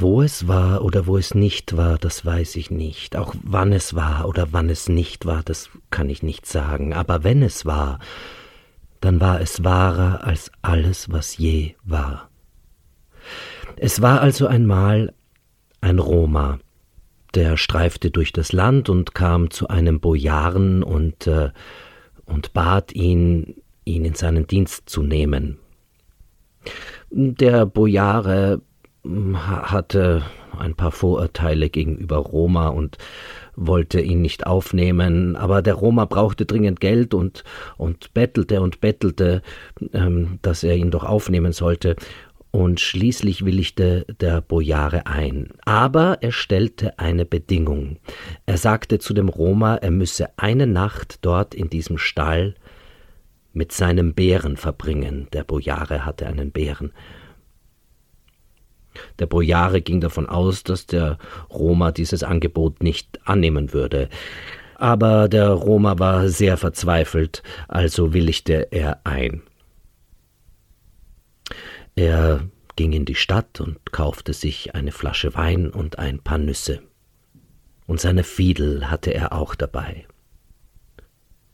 Wo es war oder wo es nicht war, das weiß ich nicht. Auch wann es war oder wann es nicht war, das kann ich nicht sagen. Aber wenn es war, dann war es wahrer als alles, was je war. Es war also einmal ein Roma, der streifte durch das Land und kam zu einem Bojaren und, äh, und bat ihn, ihn in seinen Dienst zu nehmen. Der Bojare hatte ein paar Vorurteile gegenüber Roma und wollte ihn nicht aufnehmen, aber der Roma brauchte dringend Geld und, und bettelte und bettelte, ähm, dass er ihn doch aufnehmen sollte, und schließlich willigte der Bojare ein. Aber er stellte eine Bedingung. Er sagte zu dem Roma, er müsse eine Nacht dort in diesem Stall mit seinem Bären verbringen. Der Bojare hatte einen Bären. Der Bojare ging davon aus, dass der Roma dieses Angebot nicht annehmen würde. Aber der Roma war sehr verzweifelt, also willigte er ein. Er ging in die Stadt und kaufte sich eine Flasche Wein und ein paar Nüsse. Und seine Fiedel hatte er auch dabei.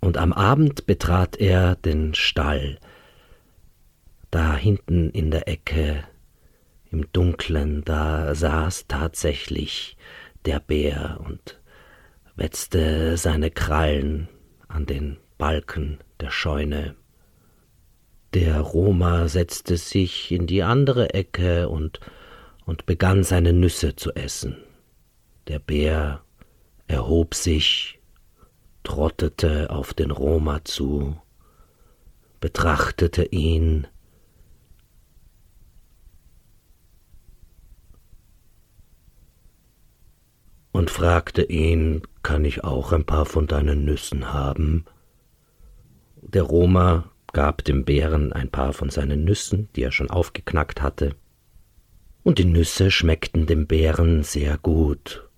Und am Abend betrat er den Stall. Da hinten in der Ecke im Dunklen, da saß tatsächlich der Bär und wetzte seine Krallen an den Balken der Scheune. Der Roma setzte sich in die andere Ecke und, und begann seine Nüsse zu essen. Der Bär erhob sich, trottete auf den Roma zu, betrachtete ihn, und fragte ihn, kann ich auch ein paar von deinen Nüssen haben? Der Roma gab dem Bären ein paar von seinen Nüssen, die er schon aufgeknackt hatte, und die Nüsse schmeckten dem Bären sehr gut.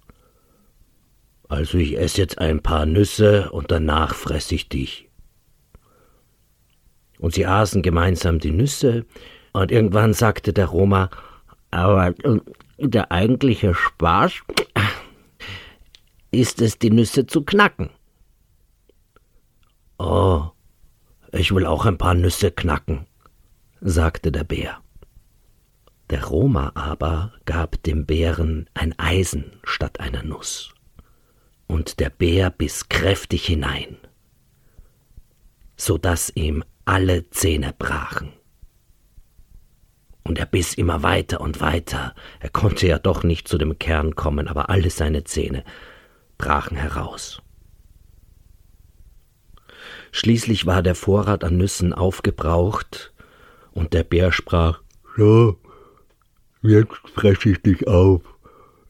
Also ich ess jetzt ein paar Nüsse und danach fress ich dich. Und sie aßen gemeinsam die Nüsse, und irgendwann sagte der Roma, aber äh, der eigentliche Spaß ist es, die Nüsse zu knacken. Oh, ich will auch ein paar Nüsse knacken, sagte der Bär. Der Roma aber gab dem Bären ein Eisen statt einer Nuss, und der Bär biss kräftig hinein, so dass ihm alle Zähne brachen. Und er biss immer weiter und weiter, er konnte ja doch nicht zu dem Kern kommen, aber alle seine Zähne brachen heraus. Schließlich war der Vorrat an Nüssen aufgebraucht, und der Bär sprach So, jetzt fress ich dich auf.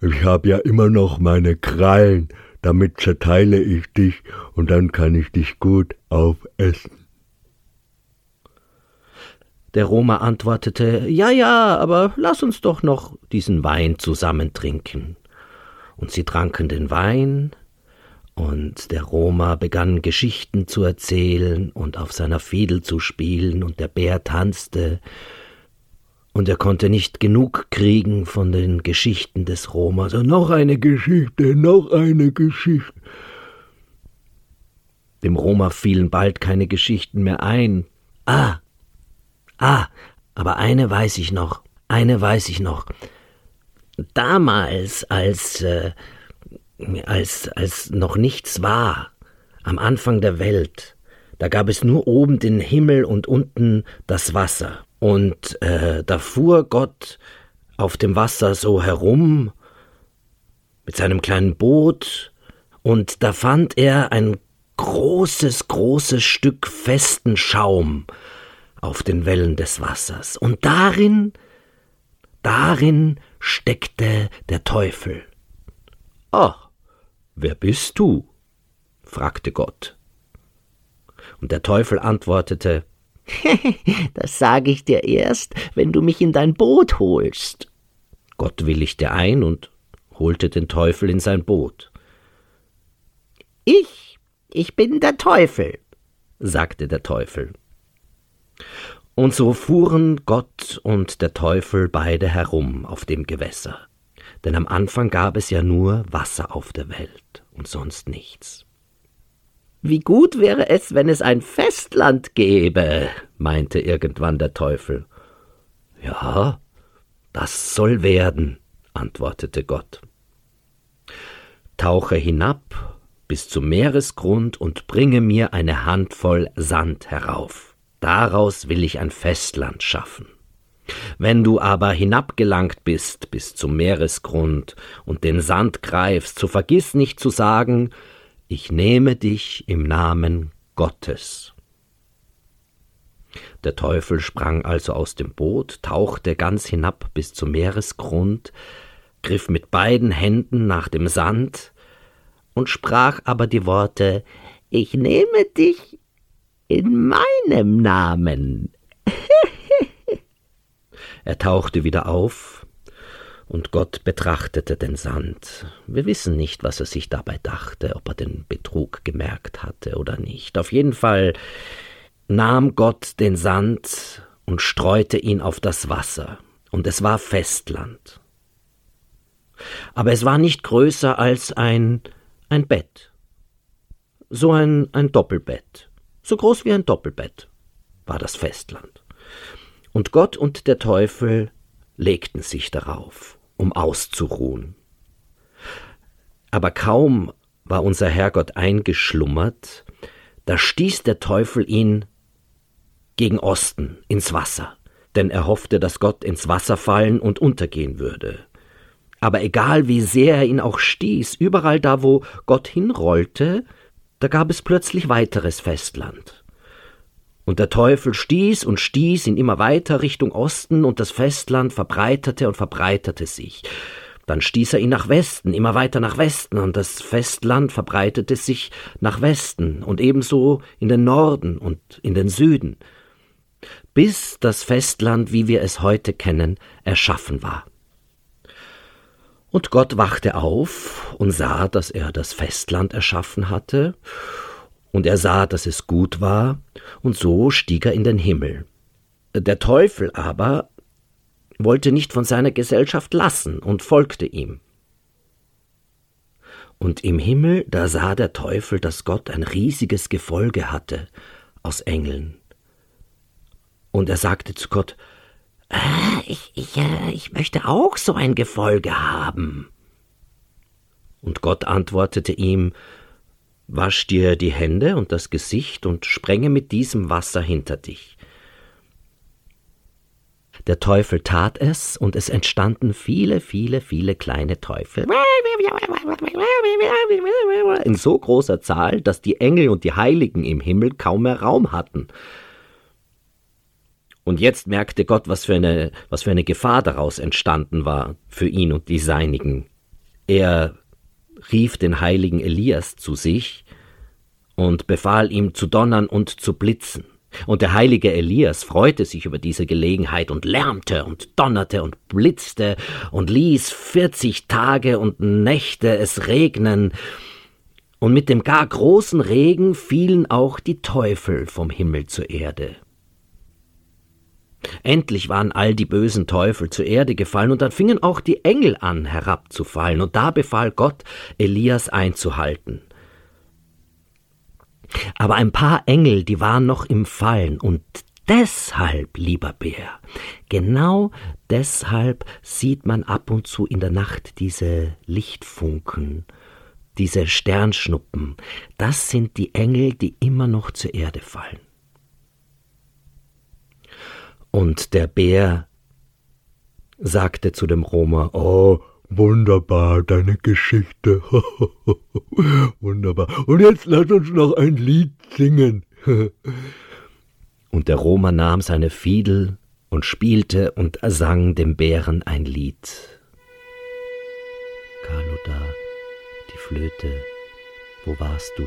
Ich hab ja immer noch meine Krallen, damit zerteile ich dich, und dann kann ich dich gut aufessen. Der Roma antwortete Ja, ja, aber lass uns doch noch diesen Wein zusammen trinken und sie tranken den Wein, und der Roma begann Geschichten zu erzählen und auf seiner Fiedel zu spielen, und der Bär tanzte, und er konnte nicht genug kriegen von den Geschichten des Roma. So noch eine Geschichte, noch eine Geschichte. Dem Roma fielen bald keine Geschichten mehr ein. Ah, ah, aber eine weiß ich noch, eine weiß ich noch damals, als, äh, als, als noch nichts war, am Anfang der Welt, da gab es nur oben den Himmel und unten das Wasser. Und äh, da fuhr Gott auf dem Wasser so herum mit seinem kleinen Boot, und da fand er ein großes, großes Stück festen Schaum auf den Wellen des Wassers, und darin, darin steckte der Teufel. Ach, wer bist du? fragte Gott. Und der Teufel antwortete Das sage ich dir erst, wenn du mich in dein Boot holst. Gott willigte ein und holte den Teufel in sein Boot. Ich, ich bin der Teufel, sagte der Teufel. Und so fuhren Gott und der Teufel beide herum auf dem Gewässer. denn am Anfang gab es ja nur Wasser auf der Welt und sonst nichts. Wie gut wäre es, wenn es ein Festland gäbe, meinte irgendwann der Teufel. Ja, das soll werden, antwortete Gott. Tauche hinab bis zum Meeresgrund und bringe mir eine Handvoll Sand herauf. Daraus will ich ein Festland schaffen. Wenn du aber hinabgelangt bist bis zum Meeresgrund und den Sand greifst, so vergiss nicht zu sagen, ich nehme dich im Namen Gottes. Der Teufel sprang also aus dem Boot, tauchte ganz hinab bis zum Meeresgrund, griff mit beiden Händen nach dem Sand und sprach aber die Worte Ich nehme dich in meinem Namen. er tauchte wieder auf, und Gott betrachtete den Sand. Wir wissen nicht, was er sich dabei dachte, ob er den Betrug gemerkt hatte oder nicht. Auf jeden Fall nahm Gott den Sand und streute ihn auf das Wasser, und es war Festland. Aber es war nicht größer als ein, ein Bett. So ein, ein Doppelbett. So groß wie ein Doppelbett war das Festland. Und Gott und der Teufel legten sich darauf, um auszuruhen. Aber kaum war unser Herrgott eingeschlummert, da stieß der Teufel ihn gegen Osten ins Wasser, denn er hoffte, dass Gott ins Wasser fallen und untergehen würde. Aber egal wie sehr er ihn auch stieß, überall da, wo Gott hinrollte, da gab es plötzlich weiteres Festland. Und der Teufel stieß und stieß ihn immer weiter Richtung Osten, und das Festland verbreiterte und verbreitete sich. Dann stieß er ihn nach Westen, immer weiter nach Westen, und das Festland verbreitete sich nach Westen und ebenso in den Norden und in den Süden bis das Festland, wie wir es heute kennen, erschaffen war. Und Gott wachte auf und sah, dass er das Festland erschaffen hatte, und er sah, dass es gut war, und so stieg er in den Himmel. Der Teufel aber wollte nicht von seiner Gesellschaft lassen und folgte ihm. Und im Himmel, da sah der Teufel, dass Gott ein riesiges Gefolge hatte aus Engeln und er sagte zu Gott, ich, ich, äh, ich möchte auch so ein Gefolge haben. Und Gott antwortete ihm, Wasch dir die Hände und das Gesicht und sprenge mit diesem Wasser hinter dich. Der Teufel tat es, und es entstanden viele, viele, viele kleine Teufel. In so großer Zahl, dass die Engel und die Heiligen im Himmel kaum mehr Raum hatten. Und jetzt merkte Gott, was für eine, was für eine Gefahr daraus entstanden war für ihn und die Seinigen. Er rief den heiligen Elias zu sich und befahl ihm zu donnern und zu blitzen. Und der heilige Elias freute sich über diese Gelegenheit und lärmte und donnerte und blitzte und ließ vierzig Tage und Nächte es regnen, und mit dem gar großen Regen fielen auch die Teufel vom Himmel zur Erde. Endlich waren all die bösen Teufel zur Erde gefallen, und dann fingen auch die Engel an herabzufallen, und da befahl Gott, Elias einzuhalten. Aber ein paar Engel, die waren noch im Fallen, und deshalb, lieber Bär, genau deshalb sieht man ab und zu in der Nacht diese Lichtfunken, diese Sternschnuppen, das sind die Engel, die immer noch zur Erde fallen. Und der Bär sagte zu dem Roma, Oh, wunderbar, deine Geschichte. wunderbar. Und jetzt lass uns noch ein Lied singen. und der Roma nahm seine Fiedel und spielte und sang dem Bären ein Lied. Carlo da, die Flöte, wo warst du?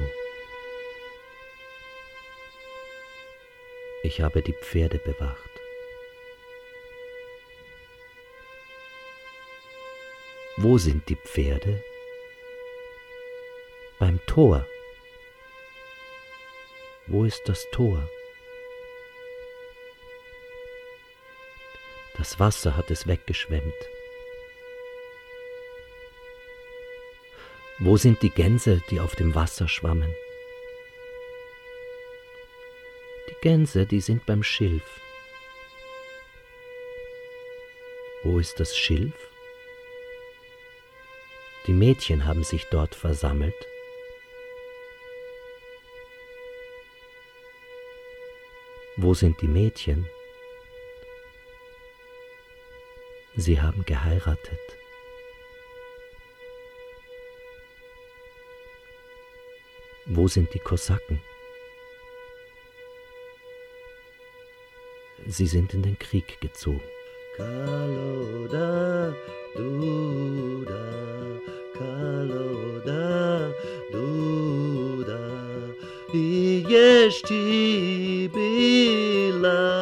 Ich habe die Pferde bewacht. Wo sind die Pferde? Beim Tor. Wo ist das Tor? Das Wasser hat es weggeschwemmt. Wo sind die Gänse, die auf dem Wasser schwammen? Die Gänse, die sind beim Schilf. Wo ist das Schilf? Die Mädchen haben sich dort versammelt. Wo sind die Mädchen? Sie haben geheiratet. Wo sind die Kosaken? Sie sind in den Krieg gezogen. Kaloda, Duda, Kaloda, Duda, Yeshti Bila, Konye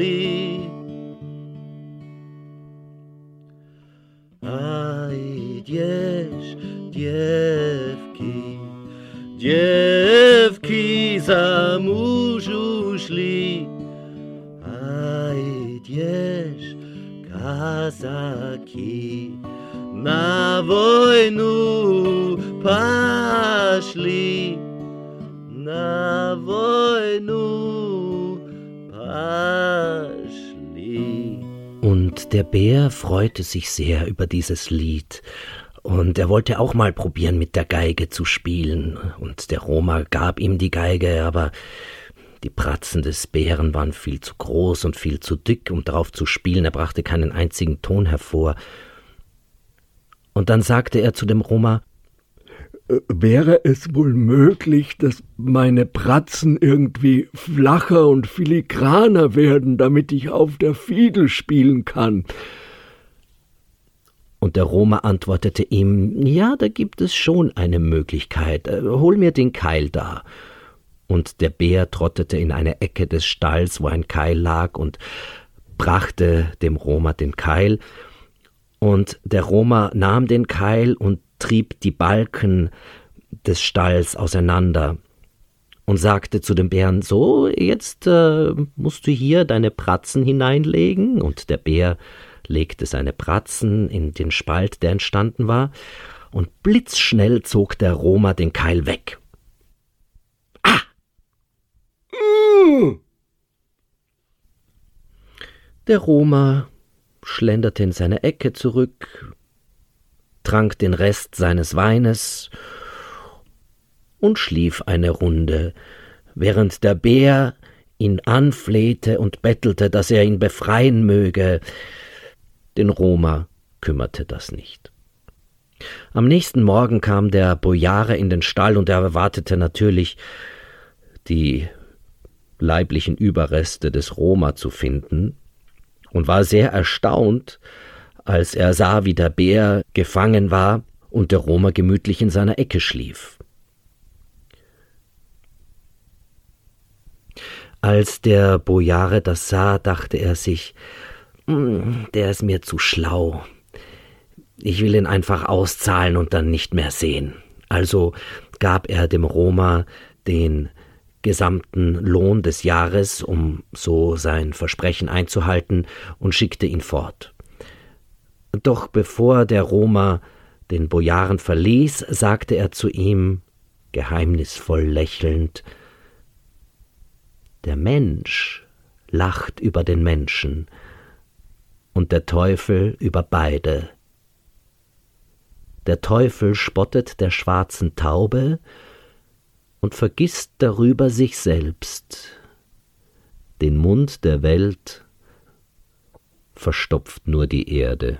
zlý. A ideš, dievky, dievky za mužu šli. A ideš, kazaky, na vojnu pašli. Und der Bär freute sich sehr über dieses Lied. Und er wollte auch mal probieren, mit der Geige zu spielen. Und der Roma gab ihm die Geige, aber die Pratzen des Bären waren viel zu groß und viel zu dick, um darauf zu spielen. Er brachte keinen einzigen Ton hervor. Und dann sagte er zu dem Roma, Wäre es wohl möglich, dass meine Pratzen irgendwie flacher und filigraner werden, damit ich auf der Fiedel spielen kann? Und der Roma antwortete ihm, ja, da gibt es schon eine Möglichkeit, Äh, hol mir den Keil da. Und der Bär trottete in eine Ecke des Stalls, wo ein Keil lag, und brachte dem Roma den Keil, und der Roma nahm den Keil und trieb die Balken des Stalls auseinander und sagte zu dem Bären, so, jetzt äh, musst du hier deine Pratzen hineinlegen, und der Bär legte seine Pratzen in den Spalt, der entstanden war, und blitzschnell zog der Roma den Keil weg. Ah! Der Roma schlenderte in seine Ecke zurück, trank den Rest seines Weines und schlief eine Runde, während der Bär ihn anflehte und bettelte, dass er ihn befreien möge. Den Roma kümmerte das nicht. Am nächsten Morgen kam der Bojare in den Stall und er erwartete natürlich, die leiblichen Überreste des Roma zu finden, und war sehr erstaunt, als er sah, wie der Bär gefangen war und der Roma gemütlich in seiner Ecke schlief. Als der Bojare das sah, dachte er sich, "Hm, der ist mir zu schlau. Ich will ihn einfach auszahlen und dann nicht mehr sehen. Also gab er dem Roma den gesamten Lohn des Jahres, um so sein Versprechen einzuhalten, und schickte ihn fort. Doch bevor der Roma den Bojaren verließ, sagte er zu ihm, geheimnisvoll lächelnd, Der Mensch lacht über den Menschen und der Teufel über beide. Der Teufel spottet der schwarzen Taube, und vergisst darüber sich selbst. Den Mund der Welt verstopft nur die Erde.